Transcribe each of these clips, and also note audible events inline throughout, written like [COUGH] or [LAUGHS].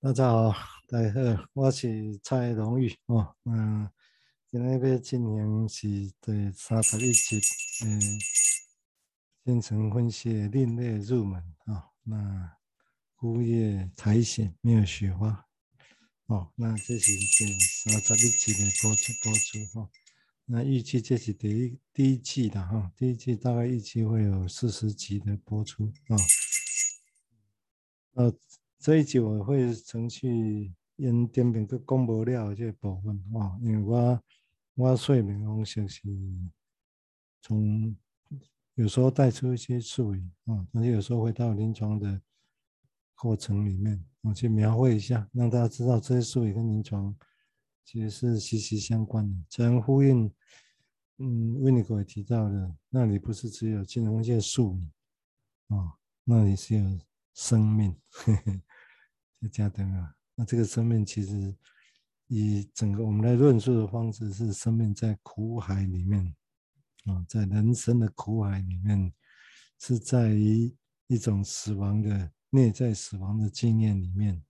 大家好，大家好，我是蔡荣玉哦。嗯，今天要进行是第三十一集，嗯，形成分析另类入门啊、哦。那枯叶苔藓没有雪花哦。那这是第三十一集的播出播出哈。那预计这是第一第一季的哈、哦，第一季大概预计会有四十集的播出啊。呃、这一集我会程序因点评个讲不了这个部分啊，因为我我说明方式是从有时候带出一些术语啊，但是有时候会到临床的过程里面，我去描绘一下，让大家知道这些术语跟临床其实是息息相关的。这样呼应，嗯，维尼克也提到的，那里不是只有金融界术语啊，那里是有生命。呵呵就这样啊，那这个生命其实以整个我们来论述的方式是生命在苦海里面啊，在人生的苦海里面，是在于一种死亡的内在死亡的经验里面，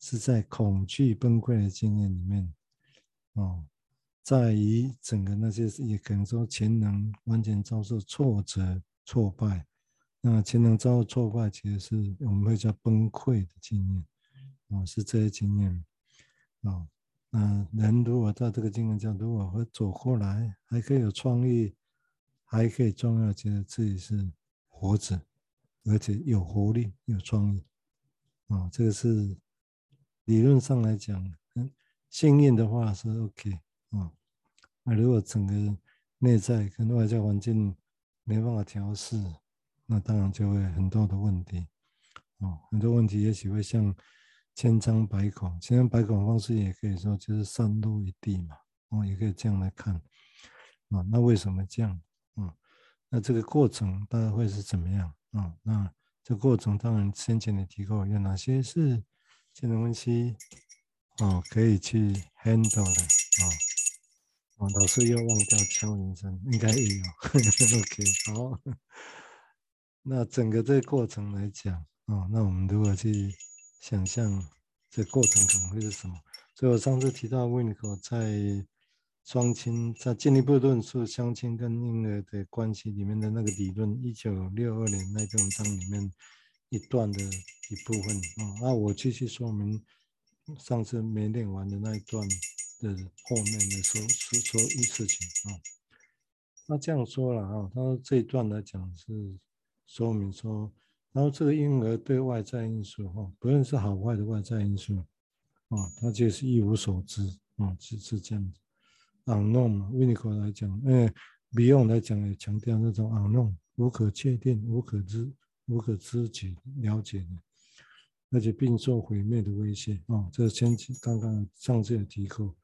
是在恐惧崩溃的经验里面哦，在于整个那些也可能说潜能完全遭受挫折挫败，那潜能遭受挫败，其实是我们会叫崩溃的经验。哦，是这些经验，哦，那人如果在这个经验中，如果会走过来，还可以有创意，还可以重要觉得自己是活着，而且有活力、有创意，啊、哦，这个是理论上来讲，嗯，幸运的话是 OK，啊、哦，那如果整个内在跟外在环境没办法调试，那当然就会很多的问题，哦，很多问题也许会像。千疮百孔，千疮百孔方式也可以说就是散落一地嘛，哦，也可以这样来看，啊，那为什么这样？啊，那这个过程大概会是怎么样？啊，那这过程当然先前你提过有哪些是潜能分析，哦，可以去 handle 的，啊，啊，老师又忘掉敲铃声，应该也有，OK，好，[LAUGHS] 那整个这个过程来讲，啊，那我们如果去。想象这过程可能会是什么？所以我上次提到维尼克在双亲在进一步论述双亲跟婴儿的关系里面的那个理论，一九六二年那篇文章里面一段的一部分啊。那我继续说明上次没念完的那一段的后面的说说说一事情啊。那这样说了啊，他说这一段来讲是说明说。然后这个婴儿对外在因素哈，不论是好坏的外在因素啊，他就是一无所知啊，是是这样子。unknown，维尼克来讲，哎米用来讲也强调那种 unknown，无可确定、无可知、无可知觉、了解的，而且并受毁灭的威胁啊。这先刚刚上次有提过。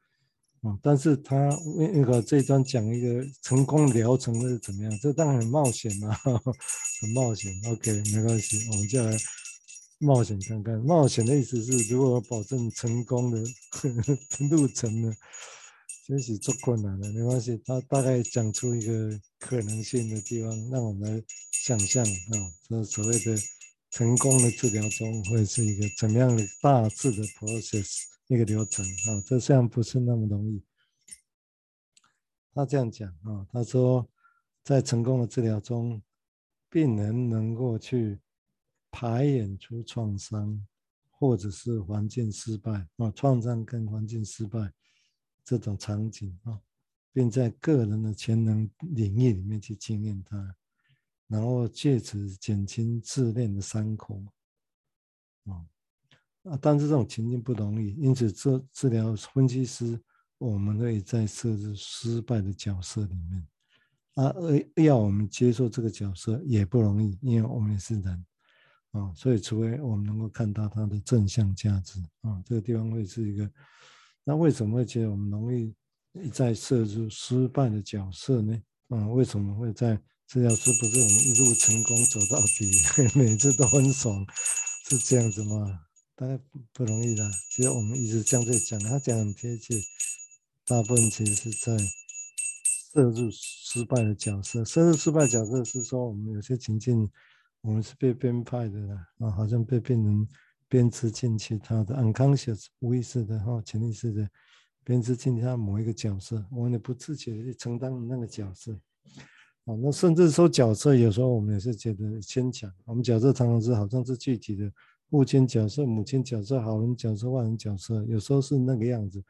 啊，但是他那个这一段讲一个成功疗程是怎么样？这当然很冒险嘛，[LAUGHS] 很冒险。OK，没关系，我们就来冒险看看。冒险的意思是，如果保证成功的呵 [LAUGHS] 呵路程呢，其实做困难的，没关系。他大概讲出一个可能性的地方，让我们来想象啊，这所谓的成功的治疗中会是一个怎么样的大致的 process。那个流程啊，这虽然不是那么容易。他这样讲啊，他说，在成功的治疗中，病人能够去排演出创伤，或者是环境失败啊，创伤跟环境失败这种场景啊，并在个人的潜能领域里面去经验它，然后借此减轻自恋的伤口啊。啊，但是这种情境不容易，因此治治疗分析师，我们可以在设置失败的角色里面，啊，要我们接受这个角色也不容易，因为我们也是人，啊，所以除非我们能够看到它的正向价值，啊，这个地方会是一个，那为什么会觉得我们容易一再设置失败的角色呢？啊，为什么会在治疗师不是我们一路成功走到底，[LAUGHS] 每次都很爽，是这样子吗？大概不容易的，其实我们一直这样在讲，他讲很贴切。大部分其实是在设入失败的角色，设入失败角色是说，我们有些情境，我们是被编派的啦，啊，好像被病人编织进去他的 unconscious 无意识的哈潜意识的编织进去他某一个角色，我们也不自觉的去承担那个角色。啊，那甚至说角色，有时候我们也是觉得牵强。我们角色常常是好像是具体的父亲角色、母亲角色、好人角色、坏人角色，有时候是那个样子。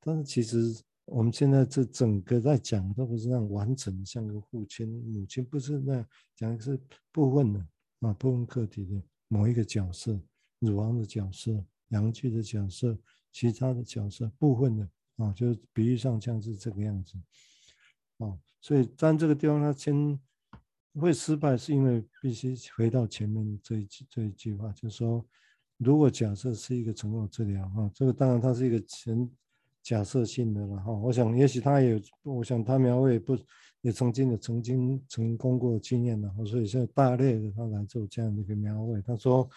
但是其实我们现在这整个在讲，都不是那样完整，像个父亲、母亲，不是那样讲的是部分的啊，部分个体的某一个角色，乳房的角色、阳具的角色、其他的角色部分的啊，就是比喻上像是这个样子。哦，所以在这个地方，他先会失败，是因为必须回到前面这一句这一句话，就是说，如果假设是一个成功治疗，哈，这个当然它是一个前假设性的了，哈。我想，也许他也，我想他描绘不也曾经的曾经成功过经验了，所以现在大类的他来做这样的一个描绘。他说，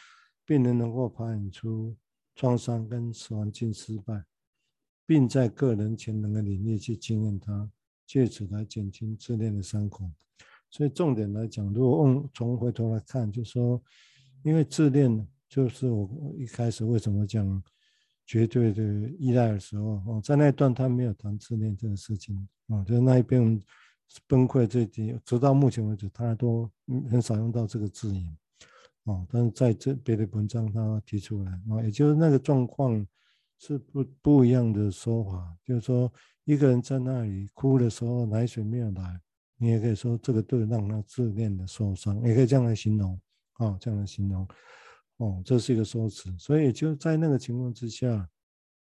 病人能够排演出创伤跟死亡境失败，并在个人潜能的领域去经验它。借此来减轻自恋的伤口，所以重点来讲，如果用从回头来看，就说，因为自恋就是我一开始为什么讲绝对的依赖的时候，哦，在那一段他没有谈自恋这个事情，啊，就是那一边崩溃这一点，直到目前为止他都很少用到这个字眼，啊，但是在这别的文章他提出来，啊，也就是那个状况是不不一样的说法，就是说。一个人在那里哭的时候，奶水没有来，你也可以说这个对让他自恋的受伤，也可以这样来形容，啊、哦，这样来形容，哦，这是一个说辞。所以就在那个情况之下，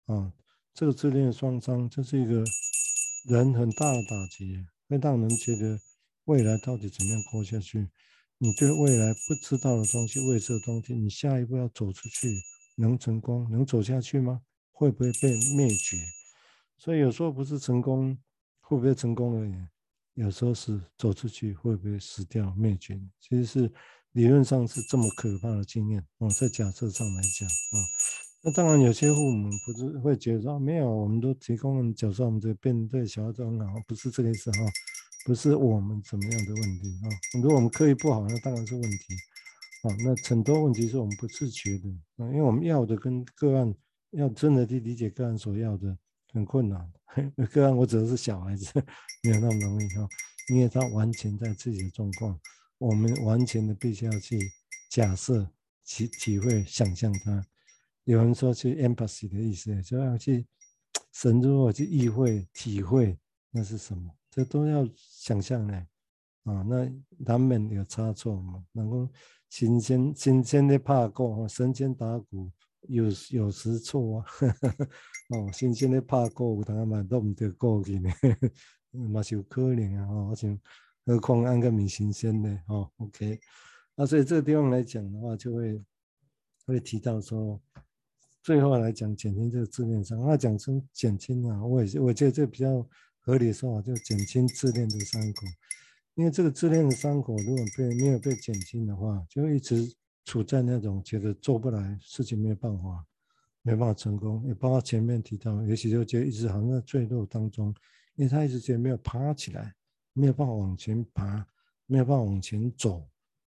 啊、这个自恋的创伤，这是一个人很大的打击，会让人觉得未来到底怎么样过下去？你对未来不知道的东西、未知的东西，你下一步要走出去，能成功？能走下去吗？会不会被灭绝？所以有时候不是成功会不会成功而已，有时候是走出去会不会死掉灭绝。其实是理论上是这么可怕的经验哦，在假设上来讲啊，那当然有些父母不是会觉得说没有，我们都提供了假设，我们这边对小孩都很好，不是这个意思哈，不是我们怎么样的问题啊。如果我们刻意不好，那当然是问题啊。那很多问题是我们不自觉的啊，因为我们要的跟个案要真的去理解个案所要的。很困难，[LAUGHS] 个案我指的是小孩子，没有那么容易哈，因为他完全在自己的状况，我们完全的必须要去假设、体体会、想象他。有人说去 empathy 的意思，就要去深入去意会、体会那是什么，这都要想象呢。啊，那难免有差错嘛，能够新鲜新鲜的怕过，神仙打鼓。有有时错啊，[LAUGHS] 哦，新鲜的拍过，有当嘛都唔得过去呢，[LAUGHS] 嘛是有可能啊，哦，像何况安个米新鲜的，哦，OK，那所以这个地方来讲的话，就会会提到说，最后来讲减轻这个自恋伤，那讲成减轻啊，我也是我觉得这比较合理的说法，就减轻自恋的伤口，因为这个自恋的伤口如果被没有被减轻的话，就一直。处在那种觉得做不来事情没有办法，没办法成功，也包括前面提到，也许就觉得一直好像在坠落当中，因为他一直觉得没有爬起来，没有办法往前爬，没有办法往前走，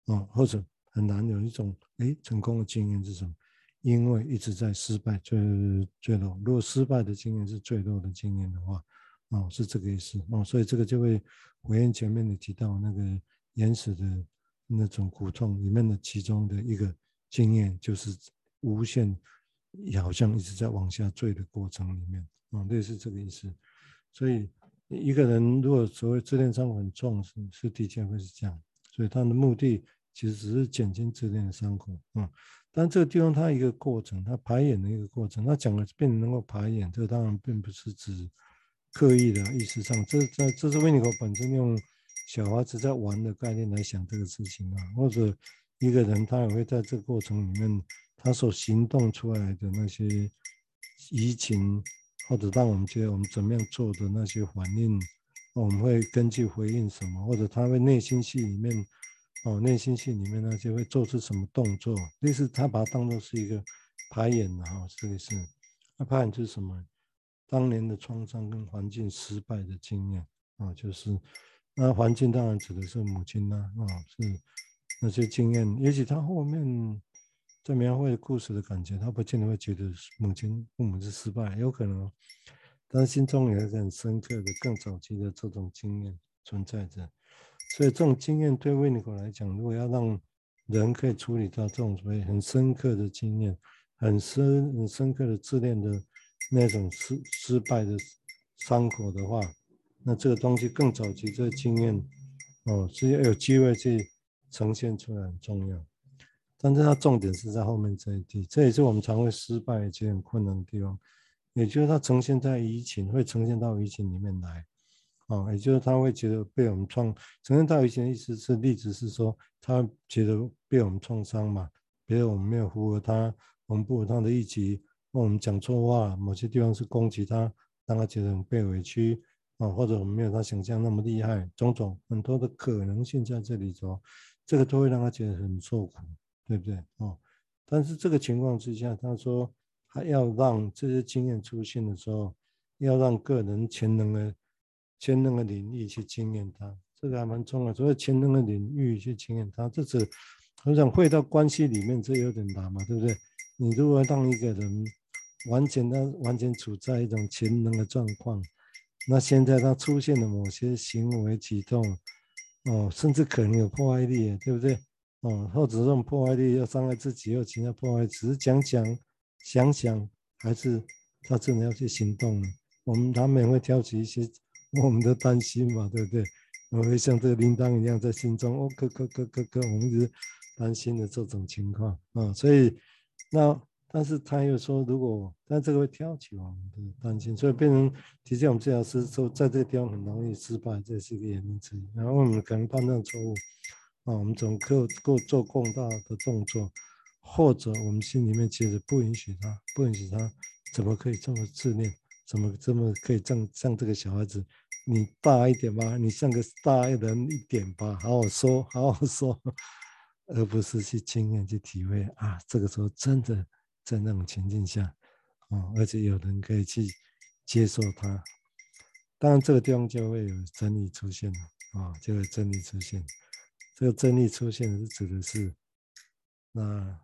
啊、哦，或者很难有一种诶成功的经验是什么，因为一直在失败坠坠落。如果失败的经验是坠落的经验的话，哦，是这个意思哦，所以这个就会回应前面你提到那个原始的。那种苦痛里面的其中的一个经验，就是无限，好像一直在往下坠的过程里面啊，类似这个意思。所以一个人如果所谓自恋伤口很重，是是的确会是这样。所以他的目的其实只是减轻自恋的伤口啊。但这个地方它一个过程，它排演的一个过程，他讲的病人能够排演，这当然并不是指刻意的意识上，这这这是维尼口本身用。小孩子在玩的概念来想这个事情啊，或者一个人他也会在这个过程里面，他所行动出来的那些移情，或者让我们觉得我们怎么样做的那些反应，我们会根据回应什么，或者他会内心戏里面，哦，内心戏里面那些会做出什么动作，类似他把它当做是一个排演的哈，这个是，那排演就是什么？当年的创伤跟环境失败的经验啊，就是。那环境当然指的是母亲呐，啊，是那些经验。也许他后面在描绘故事的感觉，他不见得会觉得母亲父母是失败，有可能，但心中有一个很深刻的、更早期的这种经验存在着。所以这种经验对维尼口来讲，如果要让人可以处理到这种所谓很深刻的经验，很深很深刻的自恋的那种失失败的伤口的话，那这个东西更早期这个经验哦，是要有机会去呈现出来很重要。但是它重点是在后面这一题，这也是我们常会失败一些很困难的地方，也就是它呈现在移情，会呈现到移情里面来。哦，也就是他会觉得被我们创，呈现到以前的意思是例子是说，他觉得被我们创伤嘛，比如我们没有符合他，我们不合他的意期，或我们讲错话，某些地方是攻击他，让他觉得很被委屈，啊、或者我们没有他想象那么厉害，种种很多的可能性在这里头，这个都会让他觉得很受苦，对不对？哦，但是这个情况之下，他说他要让这些经验出现的时候，要让个人潜能的。潜能的领域去经验它，这个还蛮重要。所以潜能的领域去经验它，这是我想回到关系里面，这有点难嘛，对不对？你如果让一个人完全的完全处在一种潜能的状况，那现在他出现的某些行为举动，哦，甚至可能有破坏力，对不对？哦，或者这种破坏力要伤害自己，又其他破坏，只是讲讲、想想，还是他真的要去行动呢？我们难免会挑起一些。我们的担心嘛，对不对？我会像这个铃铛一样在心中，哦，咯咯咯咯咯，我们一直担心的这种情况啊。所以，那但是他又说，如果但这个会挑起我们的担心，所以变成提醒我们治疗师说，在这个地方很容易失败，这是一个原因之一。然后我们可能判断错误啊，我们总可够做更大的动作，或者我们心里面其实不允许他，不允许他，怎么可以这么自恋？怎么这么可以像像这个小孩子？你大一点吧，你像个大人一点吧，好好说，好好说，而不是去经验去体会啊。这个时候真的在那种情境下，啊，而且有人可以去接受他。当然，这个地方就会有真理出现了啊，就会真理出现。这个真理出现是指的是，那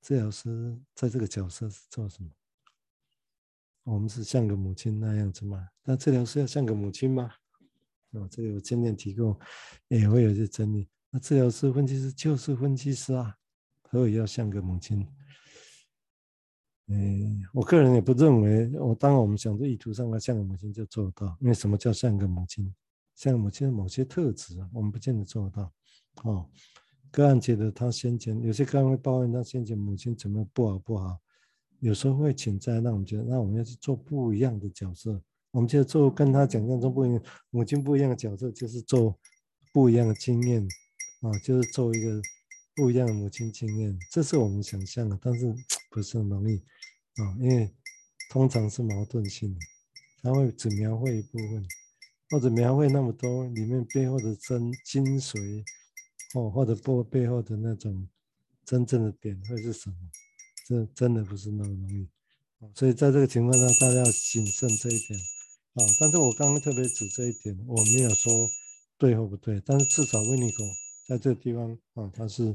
治疗师在这个角色是做什么？我们是像个母亲那样子吗？那治疗师要像个母亲吗？哦，这个有经验提供，也会有些争议。那治疗师、分析师就是分析师啊，何以要像个母亲？嗯，我个人也不认为，我当我们想着意图上要像个母亲就做得到。因为什么叫像个母亲？像母亲的某些特质，我们不见得做得到。哦，个案觉得他先前有些个案会抱怨他先前母亲怎么不好不好。有时候会潜在让我们觉得，那我们要去做不一样的角色。我们就做跟他讲象中不一样，母亲不一样的角色，就是做不一样的经验啊，就是做一个不一样的母亲经验。这是我们想象的，但是 [TSK] 不是很容易啊，因为通常是矛盾性的，他会只描绘一部分，或者描绘那么多里面背后的真精髓，哦，或者背背后的那种真正的点会是什么？这真的不是那么容易，所以在这个情况下，大家要谨慎这一点啊。但是我刚刚特别指这一点，我没有说对或不对，但是至少维尼口在这个地方啊，他是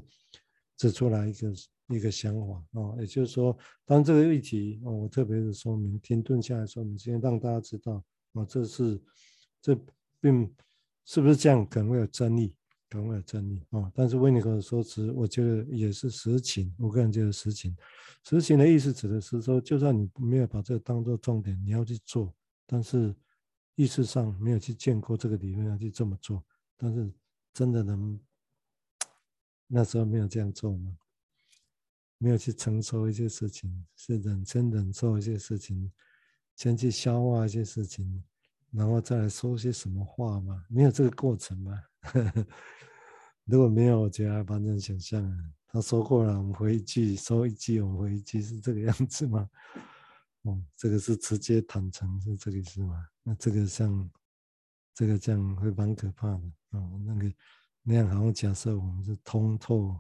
指出来一个一个想法啊，也就是说，当这个议题啊，我特别的说明，停顿下来说明，先让大家知道啊，这是这并是不是这样，可能会有争议。可能会有争议啊，但是维尼口的说辞，我觉得也是实情。我个人觉得实情，实情的意思指的是说，就算你没有把这个当做重点，你要去做，但是意识上没有去见过这个理论要去这么做，但是真的能那时候没有这样做吗？没有去承受一些事情，是忍先忍受一些事情，先去消化一些事情，然后再来说些什么话吗？没有这个过程吗？[LAUGHS] 如果没有，我觉得还蛮难想象。他说过了，我们回一句，说一句，我们回一句，是这个样子吗？[LAUGHS] 哦，这个是直接坦诚，是这个意思吗？那这个像，这个这样会蛮可怕的、哦。那个那样好像假设我们是通透，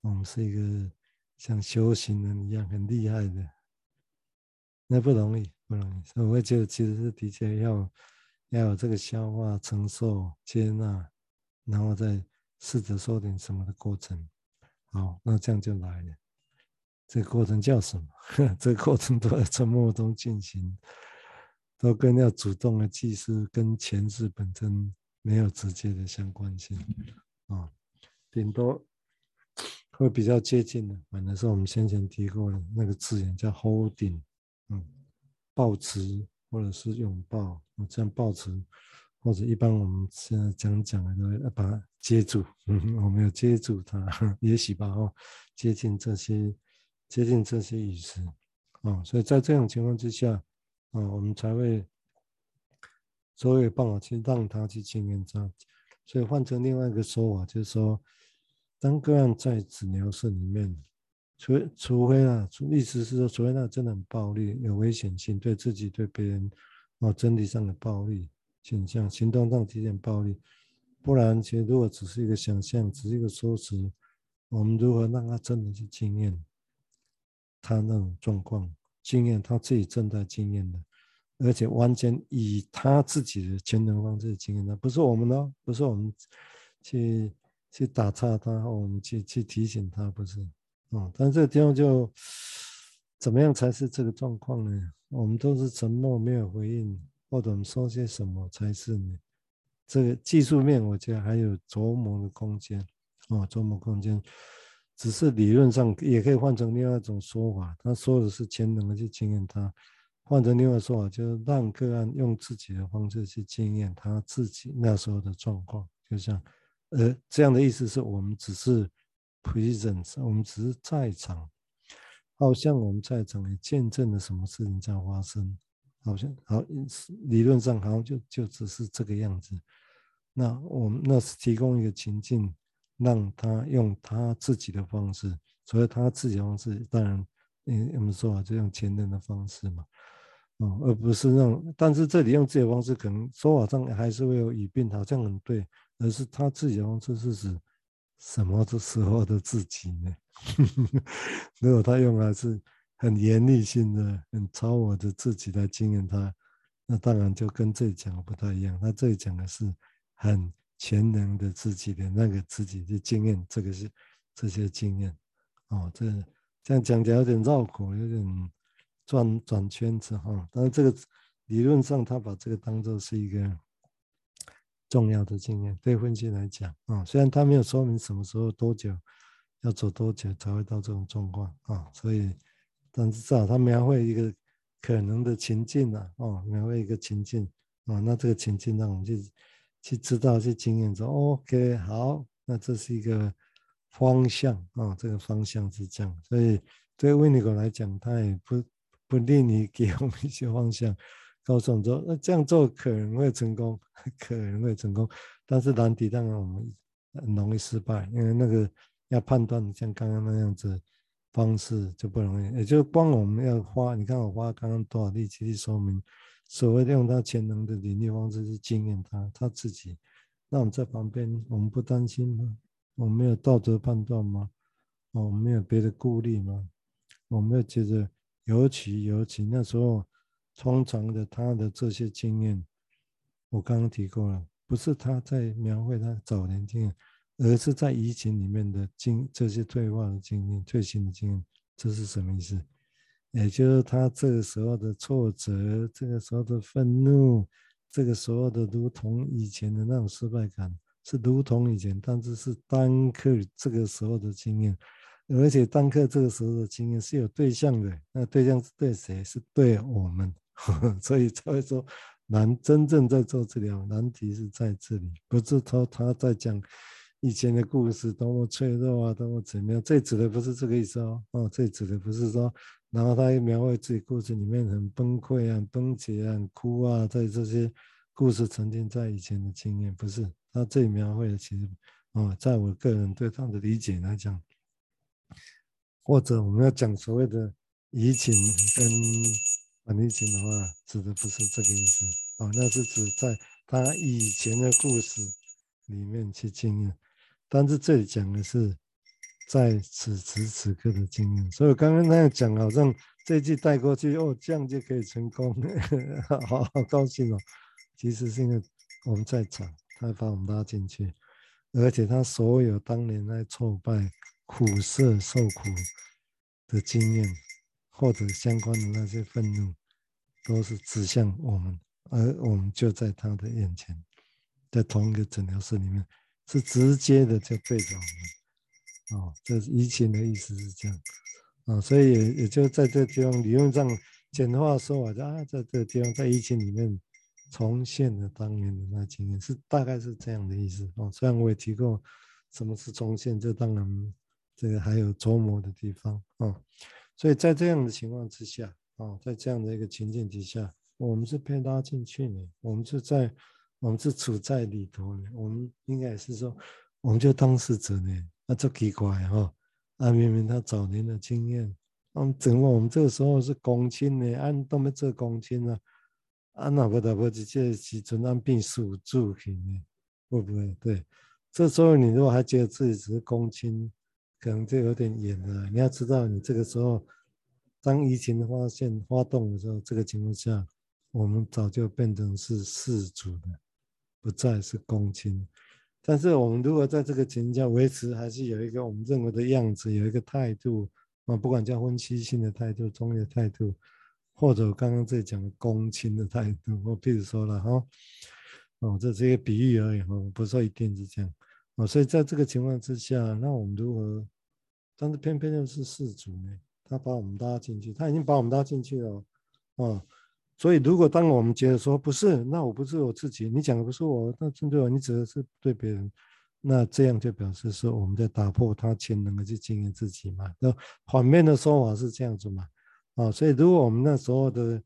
我们是一个像修行人一样很厉害的，那不容易，不容易。所以我会觉得，其实是的确要要有这个消化、承受、接纳。然后再试着说点什么的过程，好，那这样就来了。这个过程叫什么？[LAUGHS] 这个过程都在沉默中进行，都跟要主动的记事跟前世本身没有直接的相关性啊，顶多会比较接近的，反正是我们先前提过的那个字眼叫 holding，嗯，抱持或者是拥抱，这样抱持，或者一般我们现在讲讲的，把它接住，嗯，我们要接住它，也许吧，哦，接近这些。接近这些意思，啊，所以在这种情况之下，啊，我们才会所有办法去让他去经验它。所以换成另外一个说法，就是说，当个案在治疗室里面，除除非啊，意思是说，除非那真的很暴力、有危险性，对自己、对别人，哦，身体上的暴力倾向，行动上体现暴力，不然，其实如果只是一个想象，只是一个说辞，我们如何让他真的去经验？他那种状况经验，他自己正在经验的，而且完全以他自己的潜能方式经验的，不是我们哦，不是我们去去打岔他，我们去去提醒他，不是，哦，但这个地方就怎么样才是这个状况呢？我们都是沉默没有回应，或者我们说些什么才是呢？这个技术面，我觉得还有琢磨的空间，哦，琢磨空间。只是理论上也可以换成另外一种说法，他说的是潜能的去经验他，换成另外说法就是让个案用自己的方式去经验他自己那时候的状况，就像，呃，这样的意思是我们只是 present，我们只是在场，好像我们在场也见证了什么事情在发生，好像好理论上好像就就只是这个样子，那我们那是提供一个情境。让他用他自己的方式，所以他自己的方式，当然，嗯，我们说啊，就用前人的方式嘛，哦，而不是让，但是这里用自己的方式，可能说法上还是会有语病，好像很对，而是他自己的方式是指什么的时候的自己呢？[LAUGHS] 如果他用的是很严厉性的、很超我的自己来经验他，那当然就跟这里讲的不太一样。他这里讲的是很。全能的自己的那个自己的经验，这个是这些经验，哦，这这样讲起来有点绕口，有点转转圈子哈、哦。但是这个理论上，他把这个当做是一个重要的经验，对分析来讲啊、虽然他没有说明什么时候多久要走多久才会到这种状况啊，所以，但是至少他描绘一个可能的情境啊，哦，描绘一个情境啊、那这个情境让我们去。去知道，去经验说，OK，好，那这是一个方向啊、这个方向是这样，所以对维尼狗来讲，他也不不吝你给我们一些方向，[LAUGHS] 告诉我们说，那这样做可能会成功，[LAUGHS] 可能会成功，但是难题当然我们很容易失败，因为那个要判断像刚刚那样子方式就不容易，也就光我们要花，你看我花刚刚多少力气去说明。所谓用他潜能的领域方式去经验他他自己，那我们在旁边，我们不担心吗？我们没有道德判断吗？我们没有别的顾虑吗？我们要觉得尤其尤其那时候，通常的他的这些经验，我刚刚提过了，不是他在描绘他早年经验，而是在疫情里面的经这些退化的经验、退行的经验，这是什么意思？也就是他这个时候的挫折，这个时候的愤怒，这个时候的如同以前的那种失败感，是如同以前，但是是单刻这个时候的经验，而且单刻这个时候的经验是有对象的，那对象是对谁？是对我们，呵呵，所以才会说难真正在做治疗，难题是在这里，不是说他在讲以前的故事多么脆弱啊，多么怎么样，这指的不是这个意思哦，哦，这指的不是说。然后他又描绘自己故事里面很崩溃啊、崩解啊、哭啊，在这些故事沉浸在以前的经验，不是他这里描绘的，其实哦，在我个人对他的理解来讲，或者我们要讲所谓的移情跟反移情的话，指的不是这个意思哦，那是指在他以前的故事里面去经验，但是这里讲的是。在此时此刻的经验，所以我刚刚那样讲，好像这句带过去，哦，这样就可以成功，[LAUGHS] 好好高兴哦。其实是因为我们在场，他把我们拉进去，而且他所有当年来挫败、苦涩、受苦的经验，或者相关的那些愤怒，都是指向我们，而我们就在他的眼前，在同一个诊疗室里面，是直接的就对着我们。哦，这移情的意思是这样。啊、所以也也就在这地方，理论上简化说法，就啊，在这个地方，在疫情里面重现了当年的那经验，是大概是这样的意思。哦，虽然我也提过什么是重现，这当然这个还有琢磨的地方。哦，所以在这样的情况之下，哦，在这样的一个情境之下，我们是被拉进去呢，我们是在，我们是处在里头呢，我们应该也是说，我们就当事者呢，那就奇怪哈。哦啊，明明他早年的经验，嗯，怎么我们这个时候是公亲呢？按都没做公亲啊，啊，那不得不直接去承担病死住去呢？会不会？对，这时候你如果还觉得自己只是公亲，可能就有点远了。你要知道，你这个时候当疫情发现发动的时候，这个情况下，我们早就变成是世主的，不再是公亲。但是我们如果在这个情况下维持，还是有一个我们认为的样子，有一个态度啊，不管叫分析性的态度、中立的态度，或者我刚刚在讲的公亲的态度，我譬如说了哈，哦，这是一个比喻而已哈，不是说一定是这样哦。所以在这个情况之下，那我们如何？但是偏偏又是事主呢，他把我们拉进去，他已经把我们拉进去了哦。所以，如果当我们觉得说不是，那我不是我自己，你讲的不是我，那针对我，你指的是对别人，那这样就表示说我们在打破他潜能的去经营自己嘛。那反面的说法是这样子嘛？啊，所以如果我们那时候的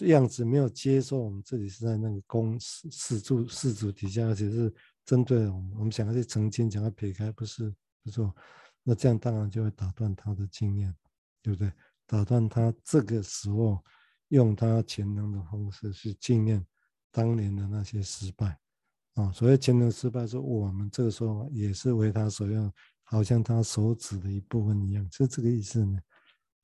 样子没有接受我们自己是在那个公事事主事主底下，而且是针对我们，我们想要去澄清，想要撇开，不是不是，那这样当然就会打断他的经验，对不对？打断他这个时候。用他潜能的方式去纪念当年的那些失败啊，所谓潜能失败，是我们这个时候也是为他所用，好像他手指的一部分一样，是这个意思呢。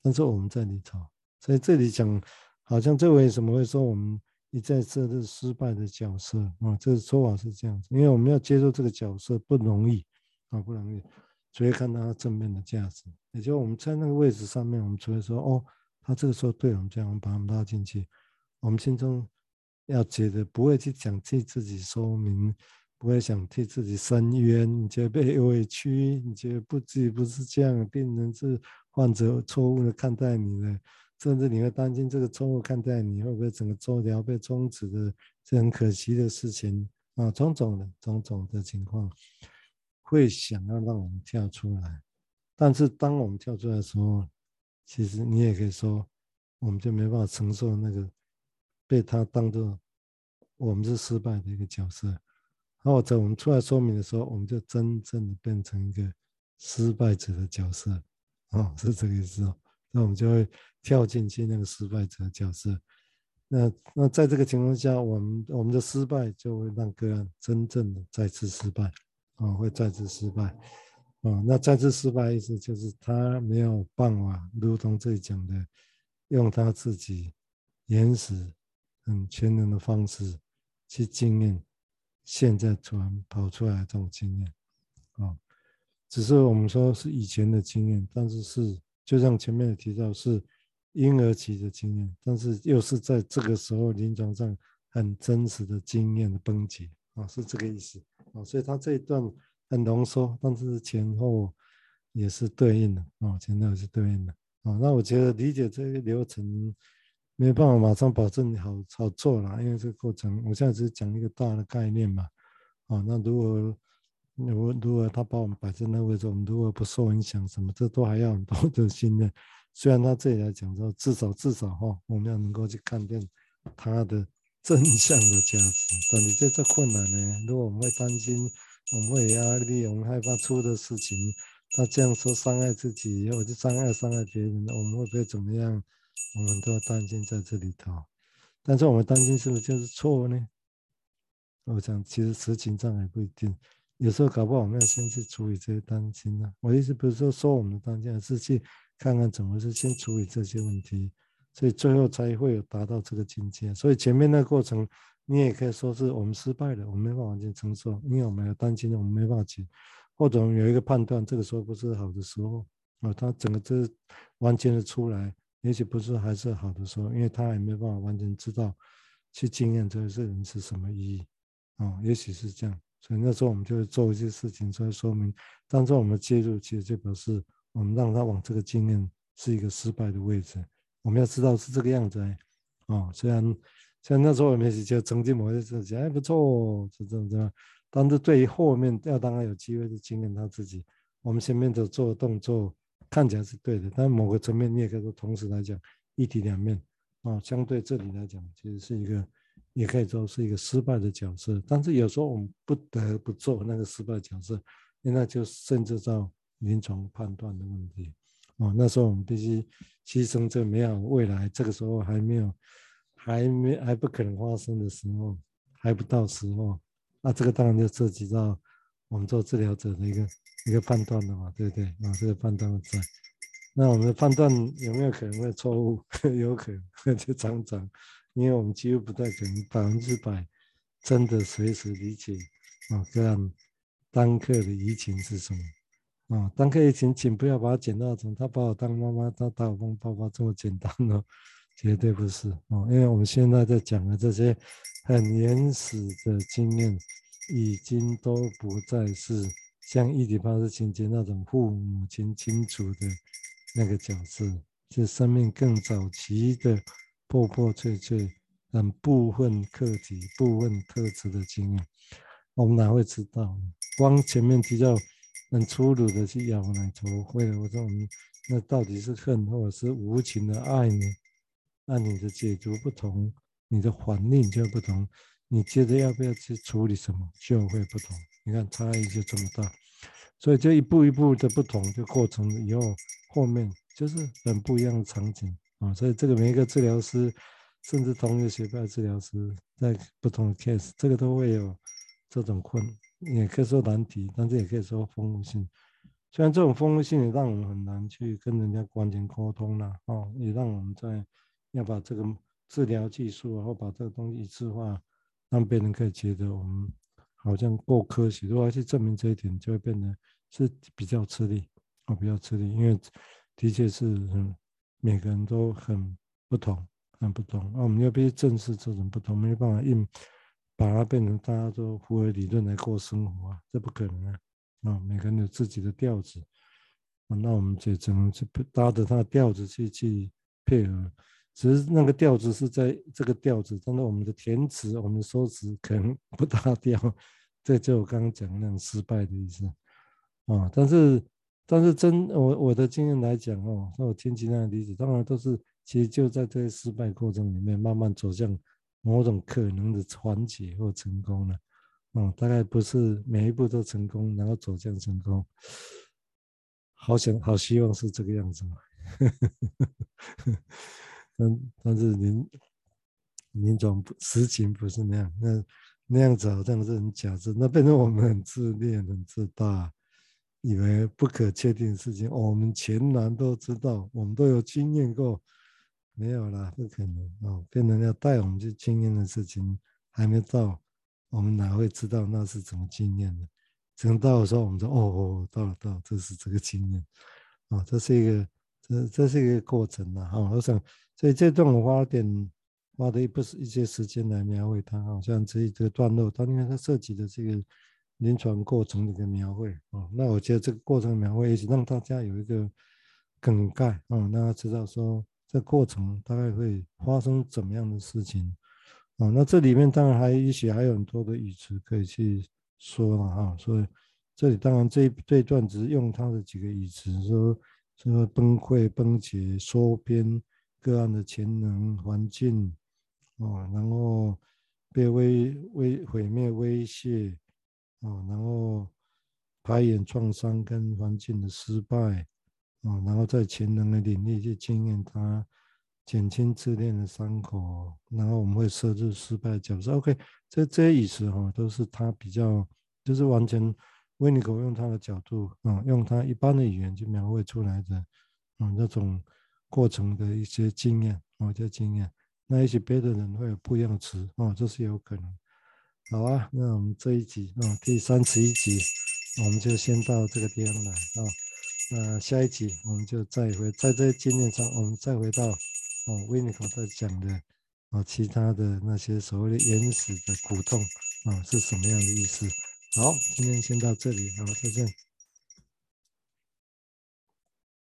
但是我们在里头，所以这里讲，好像这为什么会说我们你在这是失败的角色啊？这个说法是这样子，因为我们要接受这个角色不容易啊，不容易，所以看他正面的价值，也就我们在那个位置上面，我们除了说哦。他这个时候对我们这样，我们把他们拉进去，我们心中要觉得不会去想替自己说明，不会想替自己伸冤，你觉得被委屈，你觉得不自己不是这样，病人是患者错误的看待你的，甚至你会担心这个错误看待你会不会整个治疗被终止的，是很可惜的事情啊，种种的种种的情况，会想要让我们跳出来，但是当我们跳出来的时候，其实你也可以说，我们就没办法承受那个被他当做我们是失败的一个角色。然后在我们出来说明的时候，我们就真正的变成一个失败者的角色，哦，是这个意思哦。那我们就会跳进去那个失败者角色。那那在这个情况下，我们我们的失败就会让个案真正的再次失败，啊、会再次失败。哦，那再次失败意思就是他没有办法，如同这里讲的，用他自己原始、很全能的方式去经验现在突然跑出来的这种经验。啊，只是我们说是以前的经验，但是是就像前面提到是婴儿期的经验，但是又是在这个时候临床上很真实的经验的崩解啊，是这个意思啊，所以他这一段。很浓缩，但是前后也是对应的啊，前后也是对应的啊。那我觉得理解这个流程没办法马上保证好好做了，因为这个过程我现在只是讲一个大的概念嘛啊。那如果如如果他把我们摆在那位置，我们如果不受影响，什么这都还要很多的信任。虽然他这里来讲说，至少至少哈，我们要能够去看见他的真相的价值。但你觉得这困难呢？如果我们会担心。我们会压力，我们害怕出的事情，他这样说伤害自己，或者伤害伤害别人，我们会不会怎么样？我们都要担心在这里头。但是我们担心是不是就是错呢？我想其实实情上还不一定，有时候搞不好我们要先去处理这些担心呢、啊。我意思不是说说我们的担心，而是去看看怎么是先处理这些问题，所以最后才会有达到这个境界。所以前面那个过程。你也可以说是我们失败了，我们没办法完全承受，因为我们有担心，我们没办法去，或者我们有一个判断，这个时候不是好的时候啊，他整个这完全的出来，也许不是还是好的时候，因为他还没办法完全知道去经验这个人是什么意义，啊，也许是这样，所以那时候我们就会做一些事情出来说明，当中我们介入，其实就表示我们让他往这个经验是一个失败的位置，我们要知道是这个样子，哎，哦，虽然虽然那时候我们也就曾经某些事情还不错，是这样这样，但是对于后面要当然有机会去经验他自己，我们前面的做的动作。看起来是对的，但某个层面你也可以说，同时来讲一体两面啊。相对这里来讲，其实是一个，也可以说是一个失败的角色。但是有时候我们不得不做那个失败角色，那就甚至到临床判断的问题啊。那时候我们必须牺牲这美好未来，这个时候还没有，还没还不可能发生的时候，还不到时候，那这个当然就涉及到。我们做治疗者的一个一个判断的嘛，对不对啊？这个判断在，那我们的判断有没有可能会错误？[LAUGHS] 有可能，就常常，因为我们几乎不太可能百分之百真的随时理解啊，这样当刻的移情是什么啊？当刻移情，请不要把它简化成他把我当妈妈，他把我当爸爸这么简单哦，绝对不是啊！因为我们现在在讲的这些很原始的经验。已经都不再是像伊底帕斯情节那种父母亲亲属的那个角色，是生命更早期的破破碎碎、很部分课题、部分特质的经验。我们哪会知道？光前面提到很粗鲁的去咬奶头，为了我说我们那到底是恨或者是无情的爱呢？那你的解读不同，你的反应就不同。你接着要不要去处理什么，就会不同。你看差异就这么大，所以就一步一步的不同，就过程以后后面就是很不一样的场景啊。所以这个每一个治疗师，甚至同一个学派治疗师，在不同的 case，这个都会有这种困，也可以说难题，但是也可以说丰富性。虽然这种丰富性也让我们很难去跟人家完全沟通了啊，也让我们在要把这个治疗技术，然后把这个东西一致化。让别人可以觉得我们好像够科学，如果要去证明这一点，就会变得是比较吃力啊，比较吃力，因为的确是嗯，每个人都很不同，很不同。那我们要必须正视这种不同，没有办法硬把它变成大家都符合理论来过生活啊，这不可能啊！啊，每个人有自己的调子啊，那我们就只能去搭着他的调子去去配合。只是那个调子是在这个调子，但是我们的填词、我们的说词可能不搭调，这就我刚刚讲的那种失败的意思啊。但是，但是真我我的经验来讲哦，那我听其他人理解，当然都是其实就在这些失败过程里面，慢慢走向某种可能的缓解或成功了。哦，大概不是每一步都成功，然后走向成功。好想好希望是这个样子嘛。[LAUGHS] 但但是您您总实情不是那样，那那样子好像是很假设，那变成我们很自恋、很自大，以为不可确定的事情，我们全然都知道，我们都有经验过，没有啦，不可能哦，变成要带我们去经验的事情还没到，我们哪会知道那是怎么经验的？等到的时候，我们说哦哦，到了到了，这是这个经验，啊、哦，这是一个这这是一个过程呐，哈、我想。所以这段我花点花的不是一些时间来描绘它，好像这一个段落，它因为它涉及的这个临床过程的一个描绘啊，那我觉得这个过程描绘也是让大家有一个梗概啊，让他知道说这过程大概会发生怎么样的事情啊。那这里面当然还也许还有很多的语词可以去说了哈，所以这里当然这一这一段只是用它的几个语词说说崩溃、崩解、缩编。个案的潜能环境，哦，然后被威威毁灭威胁，哦，然后排演创伤跟环境的失败，哦，然后在潜能的领域去经验它，减轻自恋的伤口，然后我们会设置失败的角色。OK，这这些意思哈，都是他比较，就是完全维尼狗用他的角度，嗯，用他一般的语言去描绘出来的，嗯，那种。过程的一些经验，哦，这经验，那一些别的人会有不一样的词，哦，这是有可能。好啊，那我们这一集，啊、第三十一集，我们就先到这个地方来，啊、那下一集我们就再回在这些经验上，我们再回到哦，维尼口在讲的哦，其他的那些所谓的原始的古洞啊、是什么样的意思？好，今天先到这里，好，再见。